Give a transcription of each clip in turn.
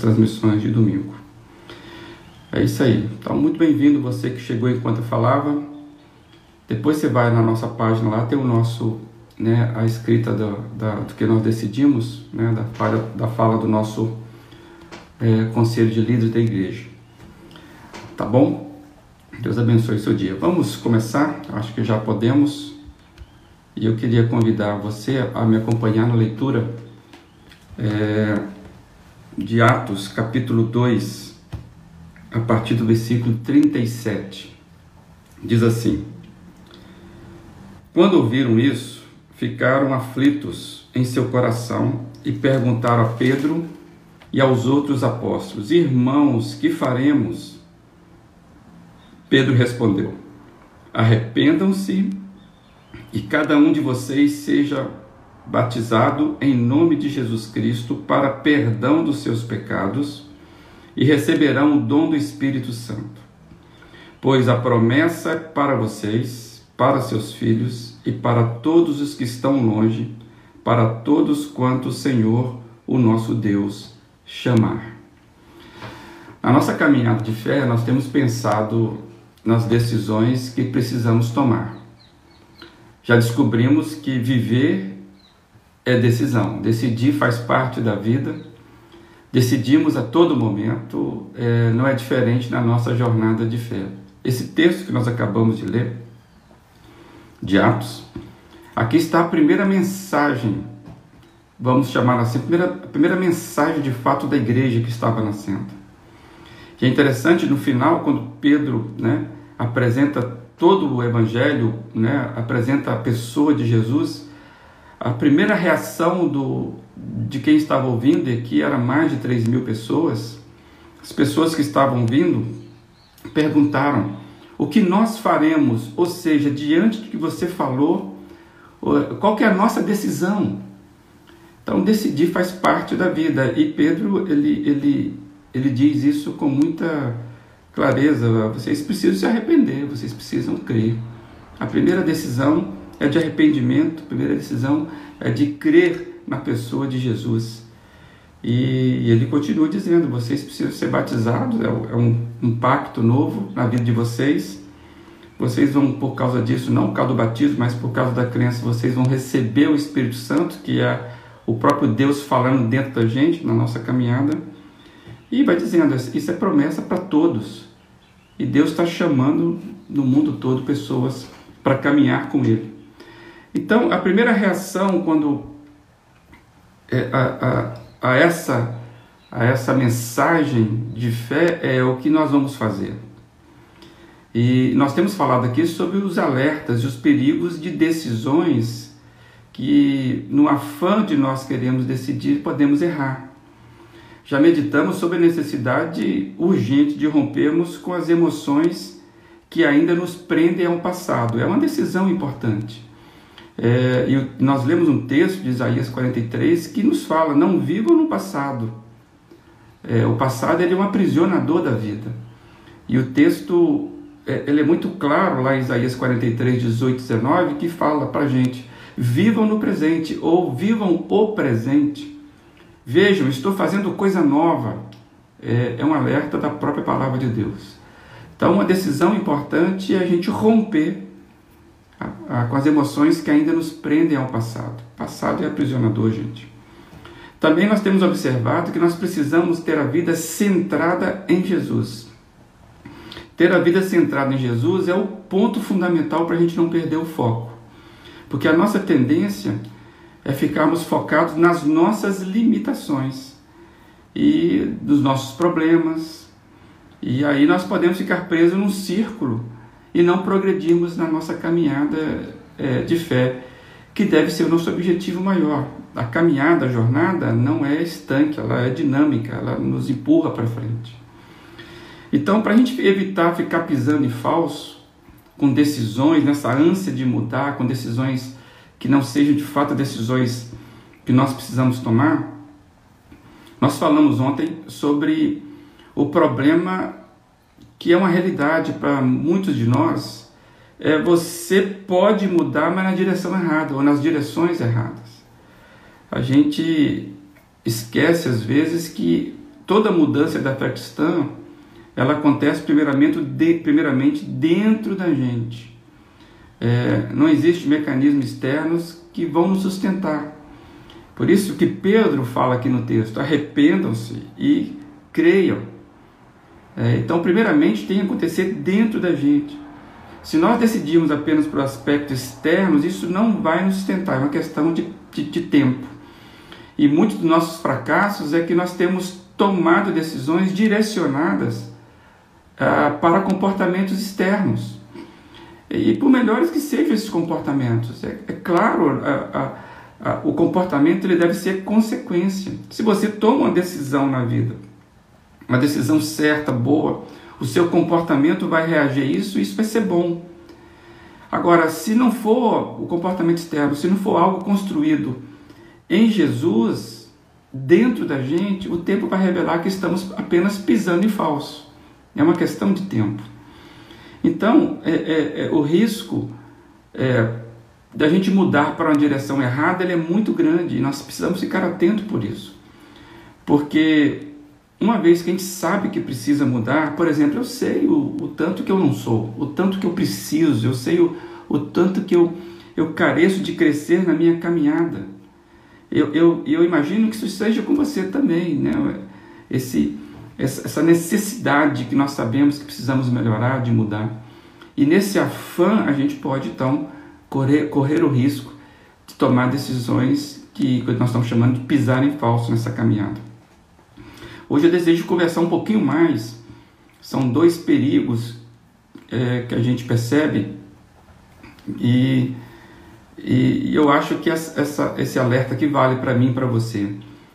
transmissões de domingo. É isso aí. Então, muito bem-vindo você que chegou enquanto eu falava. Depois você vai na nossa página lá, tem o nosso, né, a escrita do, da, do que nós decidimos, né, da, fala, da fala do nosso é, conselho de líderes da igreja. Tá bom? Deus abençoe seu dia. Vamos começar? Acho que já podemos. E eu queria convidar você a me acompanhar na leitura é, de Atos, capítulo 2, a partir do versículo 37. Diz assim: Quando ouviram isso, ficaram aflitos em seu coração e perguntaram a Pedro e aos outros apóstolos: Irmãos, que faremos? Pedro respondeu: Arrependam-se e cada um de vocês seja batizado em nome de Jesus Cristo para perdão dos seus pecados e receberão o dom do Espírito Santo. Pois a promessa é para vocês, para seus filhos e para todos os que estão longe, para todos quanto o Senhor, o nosso Deus, chamar. Na nossa caminhada de fé, nós temos pensado nas decisões que precisamos tomar. Já descobrimos que viver é decisão, decidir faz parte da vida, decidimos a todo momento, é, não é diferente na nossa jornada de fé. Esse texto que nós acabamos de ler, de Atos, aqui está a primeira mensagem, vamos chamar assim, a primeira, a primeira mensagem de fato da igreja que estava nascendo. E é interessante no final, quando Pedro né, apresenta todo o evangelho, né, apresenta a pessoa de Jesus, a primeira reação do, de quem estava ouvindo, e que era mais de 3 mil pessoas, as pessoas que estavam vindo perguntaram: o que nós faremos? Ou seja, diante do que você falou, qual que é a nossa decisão? Então, decidir faz parte da vida. E Pedro, ele, ele ele diz isso com muita clareza. Vocês precisam se arrepender, vocês precisam crer. A primeira decisão é de arrependimento, primeira decisão é de crer na pessoa de Jesus. E, e ele continua dizendo: vocês precisam ser batizados, é, é um, um pacto novo na vida de vocês. Vocês vão, por causa disso, não por causa do batismo, mas por causa da crença, vocês vão receber o Espírito Santo, que é o próprio Deus falando dentro da gente, na nossa caminhada. E vai dizendo, isso é promessa para todos. E Deus está chamando no mundo todo pessoas para caminhar com Ele. Então, a primeira reação quando é, a, a, a, essa, a essa mensagem de fé é o que nós vamos fazer. E nós temos falado aqui sobre os alertas e os perigos de decisões que, no afã de nós queremos decidir, podemos errar já meditamos sobre a necessidade urgente de rompermos com as emoções que ainda nos prendem ao passado. É uma decisão importante. É, e nós lemos um texto de Isaías 43 que nos fala: não vivam no passado. É, o passado ele é um aprisionador da vida. E o texto é, ele é muito claro lá em Isaías 43, 18, 19, que fala para a gente: vivam no presente ou vivam o presente Vejam, estou fazendo coisa nova. É, é um alerta da própria palavra de Deus. Então, uma decisão importante é a gente romper com as emoções que ainda nos prendem ao passado. O passado é aprisionador, gente. Também nós temos observado que nós precisamos ter a vida centrada em Jesus. Ter a vida centrada em Jesus é o ponto fundamental para a gente não perder o foco. Porque a nossa tendência é ficarmos focados nas nossas limitações e dos nossos problemas. E aí nós podemos ficar presos num círculo e não progredirmos na nossa caminhada é, de fé, que deve ser o nosso objetivo maior. A caminhada, a jornada não é estanque, ela é dinâmica, ela nos empurra para frente. Então, para a gente evitar ficar pisando em falso, com decisões, nessa ânsia de mudar, com decisões que não sejam de fato decisões que nós precisamos tomar, nós falamos ontem sobre o problema que é uma realidade para muitos de nós. É você pode mudar, mas na direção errada ou nas direções erradas. A gente esquece às vezes que toda mudança da fé cristã, ela acontece primeiramente, de, primeiramente dentro da gente. É, não existe mecanismos externos que vão nos sustentar. Por isso que Pedro fala aqui no texto: arrependam-se e creiam. É, então, primeiramente, tem que acontecer dentro da gente. Se nós decidirmos apenas por aspectos externos, isso não vai nos sustentar, é uma questão de, de, de tempo. E muitos dos nossos fracassos é que nós temos tomado decisões direcionadas ah, para comportamentos externos. E por melhores que sejam esses comportamentos, é, é claro, a, a, a, o comportamento ele deve ser consequência. Se você toma uma decisão na vida, uma decisão certa, boa, o seu comportamento vai reagir a isso, isso vai ser bom. Agora, se não for o comportamento externo, se não for algo construído em Jesus, dentro da gente, o tempo vai revelar que estamos apenas pisando em falso. É uma questão de tempo. Então, é, é, é, o risco é, da gente mudar para uma direção errada é muito grande e nós precisamos ficar atentos por isso. Porque uma vez que a gente sabe que precisa mudar, por exemplo, eu sei o, o tanto que eu não sou, o tanto que eu preciso, eu sei o, o tanto que eu, eu careço de crescer na minha caminhada. Eu, eu, eu imagino que isso seja com você também, né? Esse, essa necessidade que nós sabemos que precisamos melhorar, de mudar. E nesse afã, a gente pode então correr, correr o risco de tomar decisões que nós estamos chamando de pisar em falso nessa caminhada. Hoje eu desejo conversar um pouquinho mais. São dois perigos é, que a gente percebe e, e, eu acho que essa, esse alerta aqui vale para mim e para você.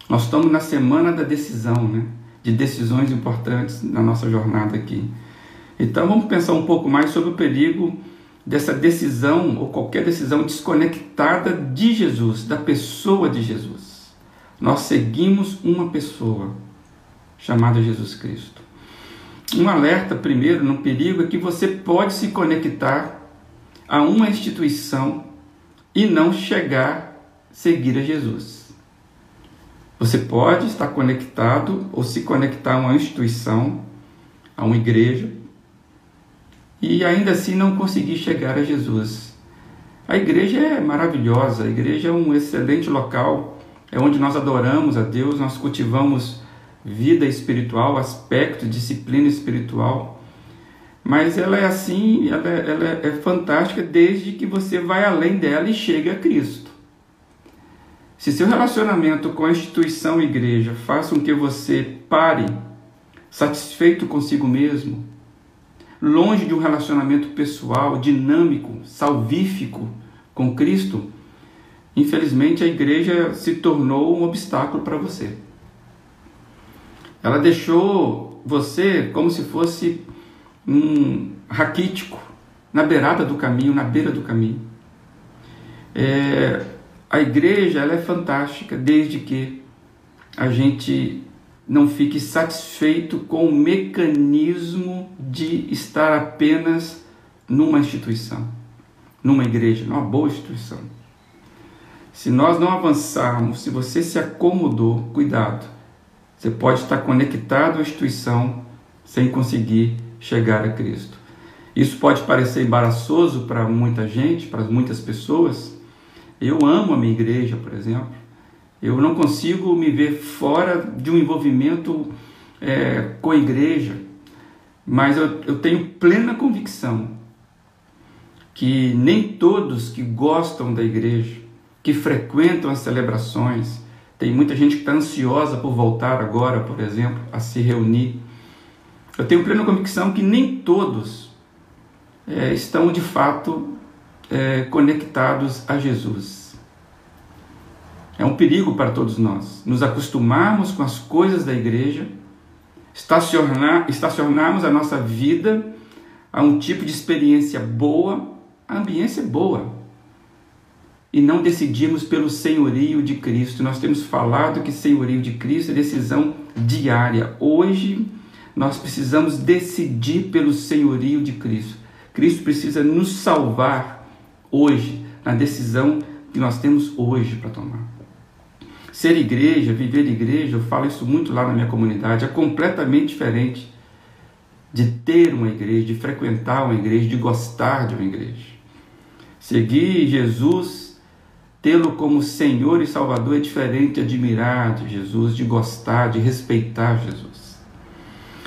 Nós estamos na semana da decisão, né? de decisões importantes na nossa jornada aqui. Então vamos pensar um pouco mais sobre o perigo dessa decisão ou qualquer decisão desconectada de Jesus, da pessoa de Jesus. Nós seguimos uma pessoa chamada Jesus Cristo. Um alerta primeiro no perigo é que você pode se conectar a uma instituição e não chegar a seguir a Jesus. Você pode estar conectado ou se conectar a uma instituição, a uma igreja, e ainda assim não conseguir chegar a Jesus. A igreja é maravilhosa, a igreja é um excelente local, é onde nós adoramos a Deus, nós cultivamos vida espiritual, aspecto, disciplina espiritual. Mas ela é assim, ela, é, ela é fantástica desde que você vai além dela e chega a Cristo. Se seu relacionamento com a instituição igreja faz com que você pare satisfeito consigo mesmo, longe de um relacionamento pessoal, dinâmico, salvífico com Cristo, infelizmente a igreja se tornou um obstáculo para você. Ela deixou você como se fosse um raquítico na beirada do caminho, na beira do caminho. É, a igreja ela é fantástica desde que a gente não fique satisfeito com o mecanismo de estar apenas numa instituição, numa igreja, numa boa instituição. Se nós não avançarmos, se você se acomodou, cuidado. Você pode estar conectado à instituição sem conseguir chegar a Cristo. Isso pode parecer embaraçoso para muita gente, para muitas pessoas, eu amo a minha igreja, por exemplo. Eu não consigo me ver fora de um envolvimento é, com a igreja, mas eu, eu tenho plena convicção que nem todos que gostam da igreja, que frequentam as celebrações, tem muita gente que está ansiosa por voltar agora, por exemplo, a se reunir. Eu tenho plena convicção que nem todos é, estão de fato é, conectados a Jesus. É um perigo para todos nós nos acostumarmos com as coisas da igreja, estacionar, estacionarmos a nossa vida a um tipo de experiência boa, a ambiência é boa, e não decidimos pelo senhorio de Cristo. Nós temos falado que senhorio de Cristo é decisão diária. Hoje nós precisamos decidir pelo senhorio de Cristo. Cristo precisa nos salvar hoje, na decisão que nós temos hoje para tomar. Ser igreja, viver igreja, eu falo isso muito lá na minha comunidade, é completamente diferente de ter uma igreja, de frequentar uma igreja, de gostar de uma igreja. Seguir Jesus, tê-lo como Senhor e Salvador é diferente de admirar de Jesus, de gostar, de respeitar Jesus.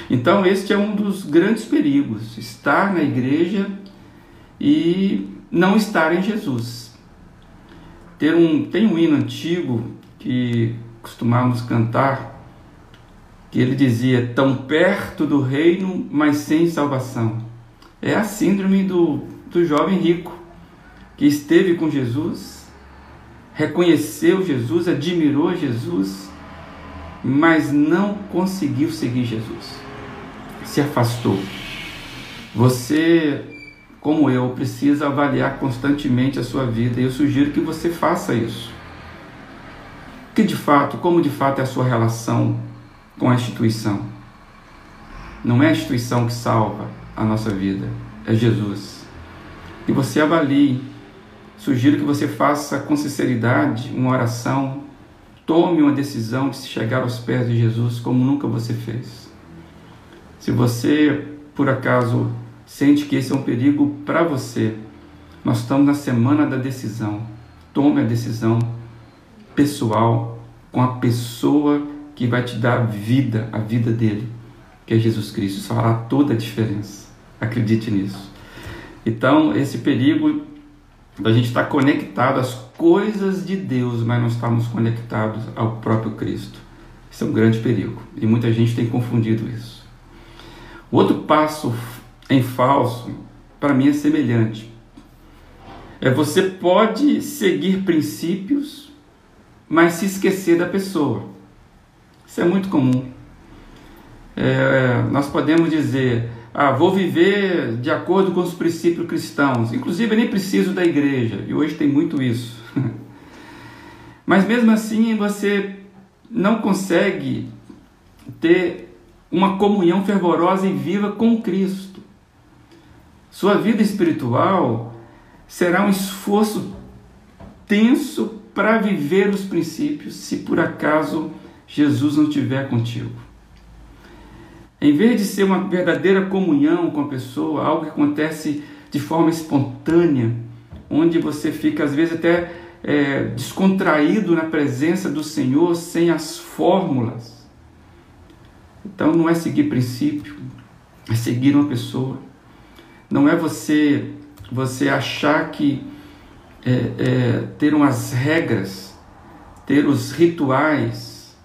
Então, este é um dos grandes perigos: estar na igreja e não estar em Jesus. Ter um, tem um hino antigo que costumávamos cantar, que ele dizia: Tão perto do reino, mas sem salvação. É a síndrome do, do jovem rico, que esteve com Jesus, reconheceu Jesus, admirou Jesus, mas não conseguiu seguir Jesus. Se afastou. Você, como eu, precisa avaliar constantemente a sua vida e eu sugiro que você faça isso que de fato, como de fato é a sua relação com a instituição. Não é a instituição que salva a nossa vida, é Jesus. E você avalie, sugiro que você faça com sinceridade uma oração, tome uma decisão de se chegar aos pés de Jesus como nunca você fez. Se você, por acaso, sente que esse é um perigo para você, nós estamos na semana da decisão. Tome a decisão pessoal com a pessoa que vai te dar vida, a vida dele, que é Jesus Cristo. Isso fará toda a diferença. Acredite nisso. Então, esse perigo da gente estar conectado às coisas de Deus, mas não estamos conectados ao próprio Cristo. Isso é um grande perigo e muita gente tem confundido isso. O outro passo em falso, para mim, é semelhante. É você pode seguir princípios mas se esquecer da pessoa. Isso é muito comum. É, nós podemos dizer, ah, vou viver de acordo com os princípios cristãos. Inclusive, eu nem preciso da igreja. E hoje tem muito isso. Mas mesmo assim, você não consegue ter uma comunhão fervorosa e viva com Cristo. Sua vida espiritual será um esforço tenso para viver os princípios se por acaso Jesus não estiver contigo. Em vez de ser uma verdadeira comunhão com a pessoa, algo que acontece de forma espontânea, onde você fica às vezes até é, descontraído na presença do Senhor sem as fórmulas. Então não é seguir princípio, é seguir uma pessoa. Não é você você achar que é, é, ter umas regras, ter os rituais,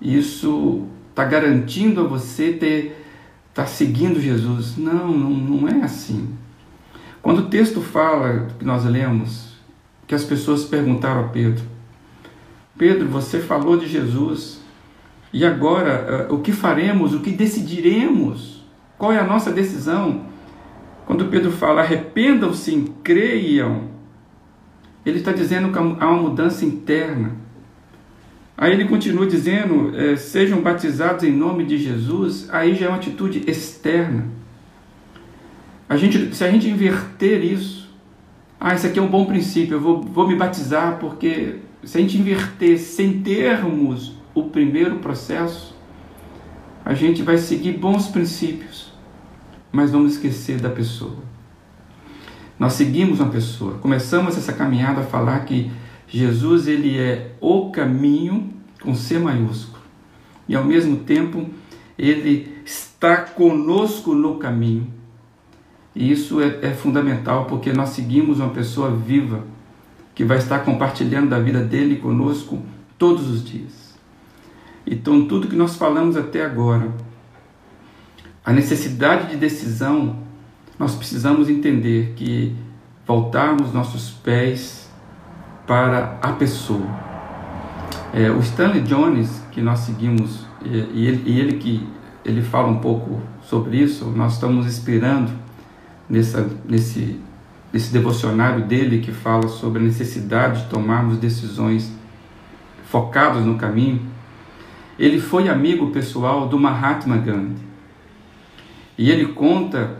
isso está garantindo a você ter estar tá seguindo Jesus. Não, não, não é assim. Quando o texto fala que nós lemos, que as pessoas perguntaram a Pedro: Pedro, você falou de Jesus, e agora eh, o que faremos, o que decidiremos? Qual é a nossa decisão? Quando Pedro fala, arrependam-se, creiam, ele está dizendo que há uma mudança interna. Aí ele continua dizendo: é, sejam batizados em nome de Jesus. Aí já é uma atitude externa. A gente, se a gente inverter isso, ah, isso aqui é um bom princípio, eu vou, vou me batizar porque se a gente inverter sem termos o primeiro processo, a gente vai seguir bons princípios, mas vamos esquecer da pessoa. Nós seguimos uma pessoa, começamos essa caminhada a falar que Jesus ele é o caminho com C maiúsculo. E ao mesmo tempo, ele está conosco no caminho. E isso é, é fundamental porque nós seguimos uma pessoa viva que vai estar compartilhando da vida dele conosco todos os dias. Então, tudo que nós falamos até agora, a necessidade de decisão nós precisamos entender que voltarmos nossos pés para a pessoa. É, o Stanley Jones, que nós seguimos, e, ele, e ele que ele fala um pouco sobre isso, nós estamos inspirando nessa, nesse, nesse devocionário dele que fala sobre a necessidade de tomarmos decisões focadas no caminho. Ele foi amigo pessoal do Mahatma Gandhi. E ele conta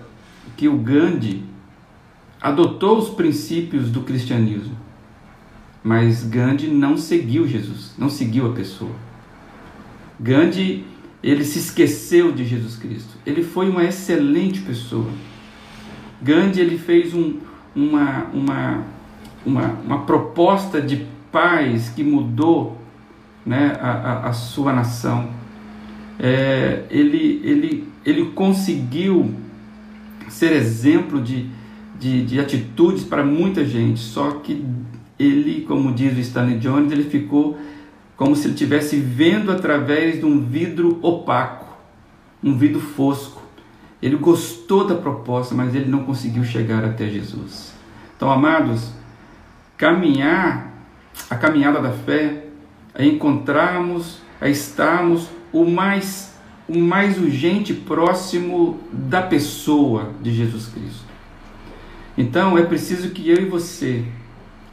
que o Gandhi adotou os princípios do cristianismo, Mas Gandhi não seguiu Jesus, não seguiu a pessoa. Gandhi, ele se esqueceu de Jesus Cristo. Ele foi uma excelente pessoa. Gandhi, ele fez um, uma, uma, uma, uma proposta de paz que mudou né, a, a, a sua nação. É, ele, ele, ele conseguiu ser exemplo de, de, de atitudes para muita gente, só que ele, como diz o Stanley Jones, ele ficou como se ele estivesse vendo através de um vidro opaco, um vidro fosco. Ele gostou da proposta, mas ele não conseguiu chegar até Jesus. Então, amados, caminhar, a caminhada da fé é encontrarmos, é estarmos o mais o mais urgente próximo da pessoa de Jesus Cristo. Então é preciso que eu e você,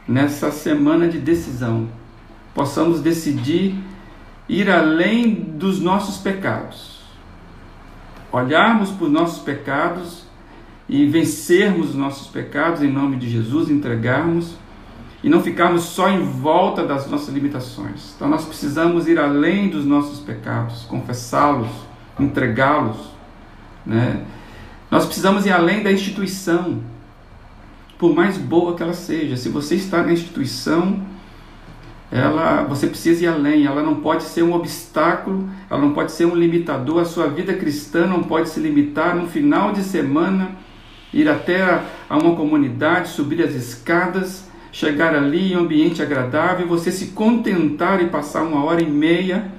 nessa semana de decisão, possamos decidir ir além dos nossos pecados, olharmos para os nossos pecados e vencermos os nossos pecados em nome de Jesus, entregarmos e não ficarmos só em volta das nossas limitações. Então nós precisamos ir além dos nossos pecados, confessá-los, entregá-los, né? Nós precisamos ir além da instituição, por mais boa que ela seja. Se você está na instituição, ela, você precisa ir além. Ela não pode ser um obstáculo, ela não pode ser um limitador. A sua vida cristã não pode se limitar no final de semana ir até a uma comunidade, subir as escadas chegar ali em um ambiente agradável, você se contentar e passar uma hora e meia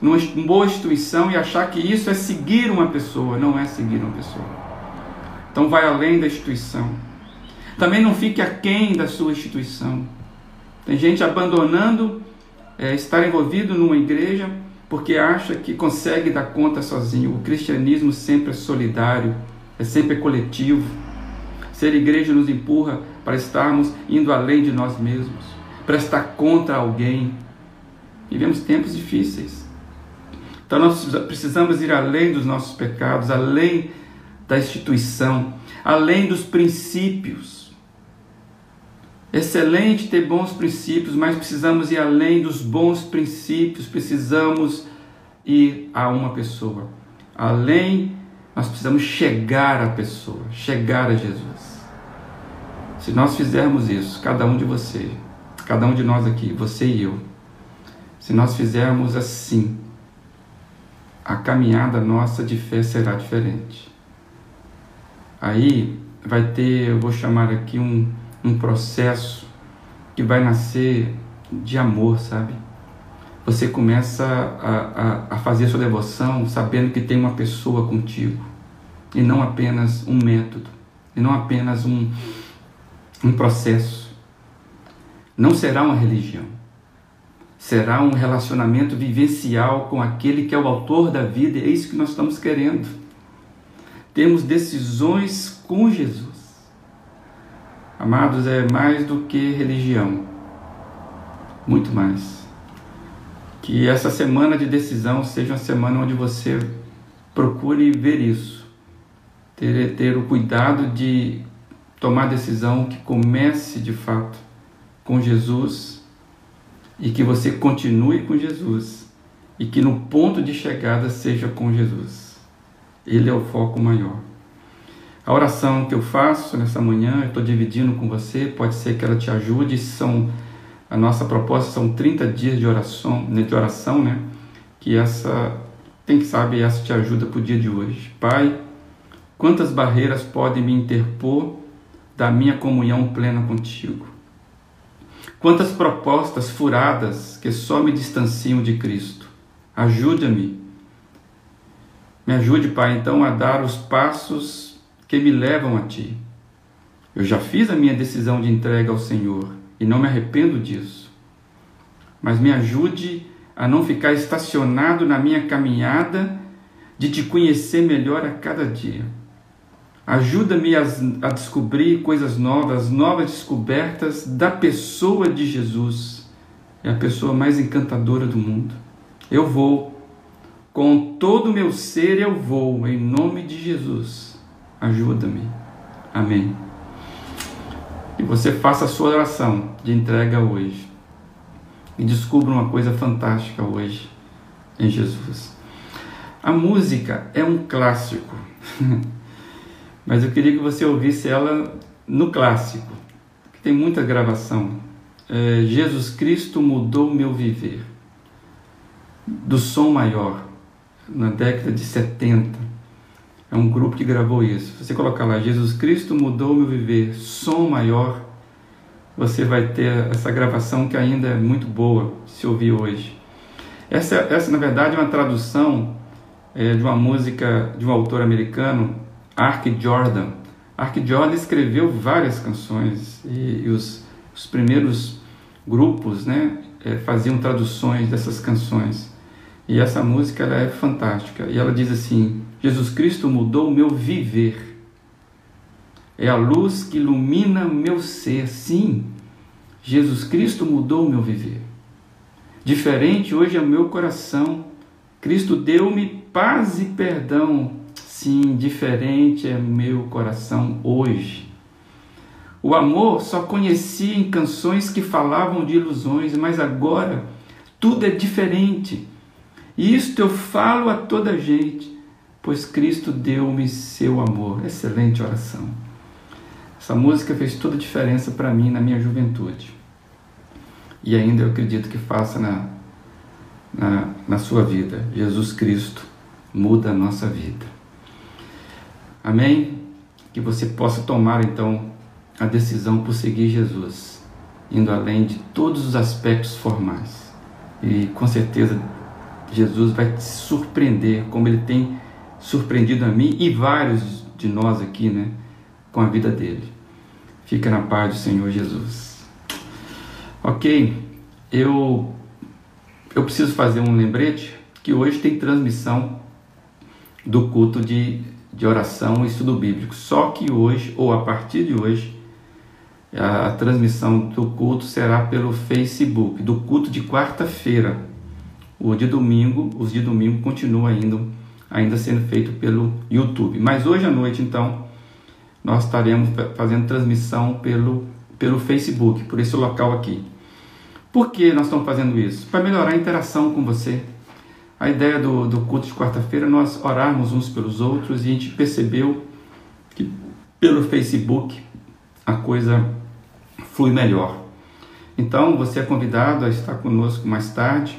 numa boa instituição e achar que isso é seguir uma pessoa. Não é seguir uma pessoa. Então vai além da instituição. Também não fique aquém da sua instituição. Tem gente abandonando é, estar envolvido numa igreja porque acha que consegue dar conta sozinho. O cristianismo sempre é solidário, é sempre coletivo. Ser igreja nos empurra para estarmos indo além de nós mesmos, para estar contra alguém. Vivemos tempos difíceis. Então nós precisamos ir além dos nossos pecados, além da instituição, além dos princípios. Excelente ter bons princípios, mas precisamos ir além dos bons princípios, precisamos ir a uma pessoa. Além, nós precisamos chegar à pessoa, chegar a Jesus. Se nós fizermos isso, cada um de você, cada um de nós aqui, você e eu, se nós fizermos assim, a caminhada nossa de fé será diferente. Aí vai ter, eu vou chamar aqui um, um processo que vai nascer de amor, sabe? Você começa a, a, a fazer sua devoção sabendo que tem uma pessoa contigo e não apenas um método, e não apenas um, um processo. Não será uma religião. Será um relacionamento vivencial com aquele que é o autor da vida, e é isso que nós estamos querendo. Temos decisões com Jesus. Amados, é mais do que religião. Muito mais. Que essa semana de decisão seja uma semana onde você procure ver isso. Ter, ter o cuidado de tomar decisão que comece de fato com Jesus e que você continue com Jesus e que no ponto de chegada seja com Jesus. Ele é o foco maior. A oração que eu faço nessa manhã, eu estou dividindo com você, pode ser que ela te ajude. São a nossa proposta são 30 dias de oração, né, de oração, né? Que essa, quem sabe essa te ajuda para o dia de hoje. Pai, quantas barreiras podem me interpor da minha comunhão plena contigo. Quantas propostas furadas que só me distanciam de Cristo. Ajuda-me. Me ajude, Pai, então a dar os passos que me levam a Ti. Eu já fiz a minha decisão de entrega ao Senhor e não me arrependo disso. Mas me ajude a não ficar estacionado na minha caminhada de te conhecer melhor a cada dia. Ajuda-me a, a, descobrir coisas novas, novas descobertas da pessoa de Jesus. É a pessoa mais encantadora do mundo. Eu vou, com todo o meu ser eu vou, em nome de Jesus. Ajuda-me. Amém. que você faça a sua oração de entrega hoje e descubra uma coisa fantástica hoje em Jesus. A música é um clássico, mas eu queria que você ouvisse ela no clássico, que tem muita gravação. É, Jesus Cristo mudou meu viver, do som maior, na década de 70. É um grupo que gravou isso. Se você colocar lá, Jesus Cristo mudou meu viver, som maior, você vai ter essa gravação que ainda é muito boa se ouvir hoje. Essa, essa na verdade, é uma tradução é, de uma música de um autor americano, Ark Jordan. Ark Jordan escreveu várias canções e, e os, os, primeiros grupos né, é, faziam traduções dessas canções. E essa música ela é fantástica. E ela diz assim: Jesus Cristo mudou o meu viver é a luz que ilumina meu ser. Sim, Jesus Cristo mudou o meu viver. Diferente hoje é o meu coração. Cristo deu-me paz e perdão. Sim, diferente é meu coração hoje. O amor só conhecia em canções que falavam de ilusões, mas agora tudo é diferente. Isto eu falo a toda gente, pois Cristo deu-me seu amor. Excelente oração. Essa música fez toda a diferença para mim na minha juventude. E ainda eu acredito que faça na, na, na sua vida. Jesus Cristo muda a nossa vida. Amém? Que você possa tomar então a decisão por seguir Jesus, indo além de todos os aspectos formais. E com certeza Jesus vai te surpreender, como ele tem surpreendido a mim e vários de nós aqui, né? com a vida dele. Fica na paz do Senhor Jesus. Ok, eu, eu preciso fazer um lembrete que hoje tem transmissão do culto de, de oração e estudo bíblico. Só que hoje, ou a partir de hoje, a, a transmissão do culto será pelo Facebook, do culto de quarta-feira. O de domingo, os de domingo continuam ainda, ainda sendo feito pelo YouTube. Mas hoje à noite, então, nós estaremos fazendo transmissão pelo, pelo Facebook, por esse local aqui. Por que nós estamos fazendo isso? Para melhorar a interação com você. A ideia do, do culto de quarta-feira é nós orarmos uns pelos outros e a gente percebeu que pelo Facebook a coisa flui melhor. Então você é convidado a estar conosco mais tarde.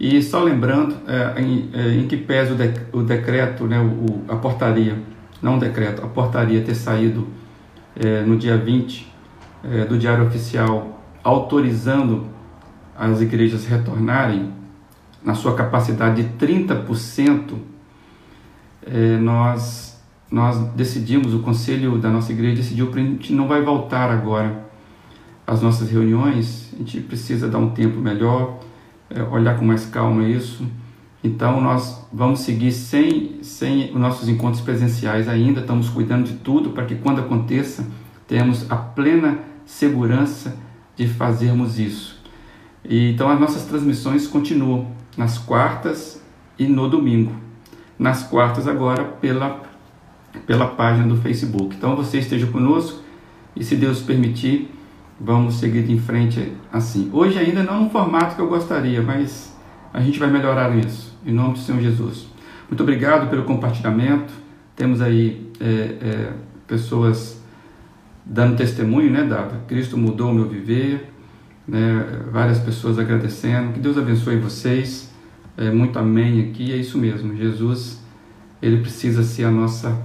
E só lembrando é, em, é, em, que pese o, de, o decreto, né, o, a portaria não um decreto, a portaria ter saído é, no dia 20 é, do Diário Oficial autorizando as igrejas retornarem na sua capacidade de 30%, é, nós, nós decidimos, o conselho da nossa igreja decidiu que a gente não vai voltar agora às nossas reuniões, a gente precisa dar um tempo melhor, olhar com mais calma isso então nós vamos seguir sem, sem os nossos encontros presenciais ainda, estamos cuidando de tudo para que quando aconteça tenhamos a plena segurança de fazermos isso. E, então as nossas transmissões continuam nas quartas e no domingo. Nas quartas agora pela, pela página do Facebook. Então você esteja conosco e se Deus permitir, vamos seguir em frente assim. Hoje ainda não no formato que eu gostaria, mas a gente vai melhorar isso, em nome do Senhor Jesus. Muito obrigado pelo compartilhamento. Temos aí é, é, pessoas dando testemunho, né, Dava? Cristo mudou o meu viver, né? Várias pessoas agradecendo. Que Deus abençoe vocês. É, muito amém aqui. É isso mesmo. Jesus, ele precisa ser a nossa,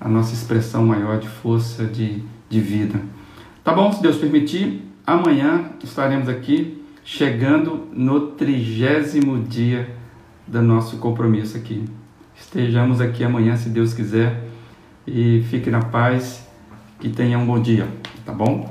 a nossa expressão maior de força, de, de vida. Tá bom? Se Deus permitir, amanhã estaremos aqui chegando no trigésimo dia do nosso compromisso aqui. Estejamos aqui amanhã, se Deus quiser, e fique na paz, que tenha um bom dia, tá bom?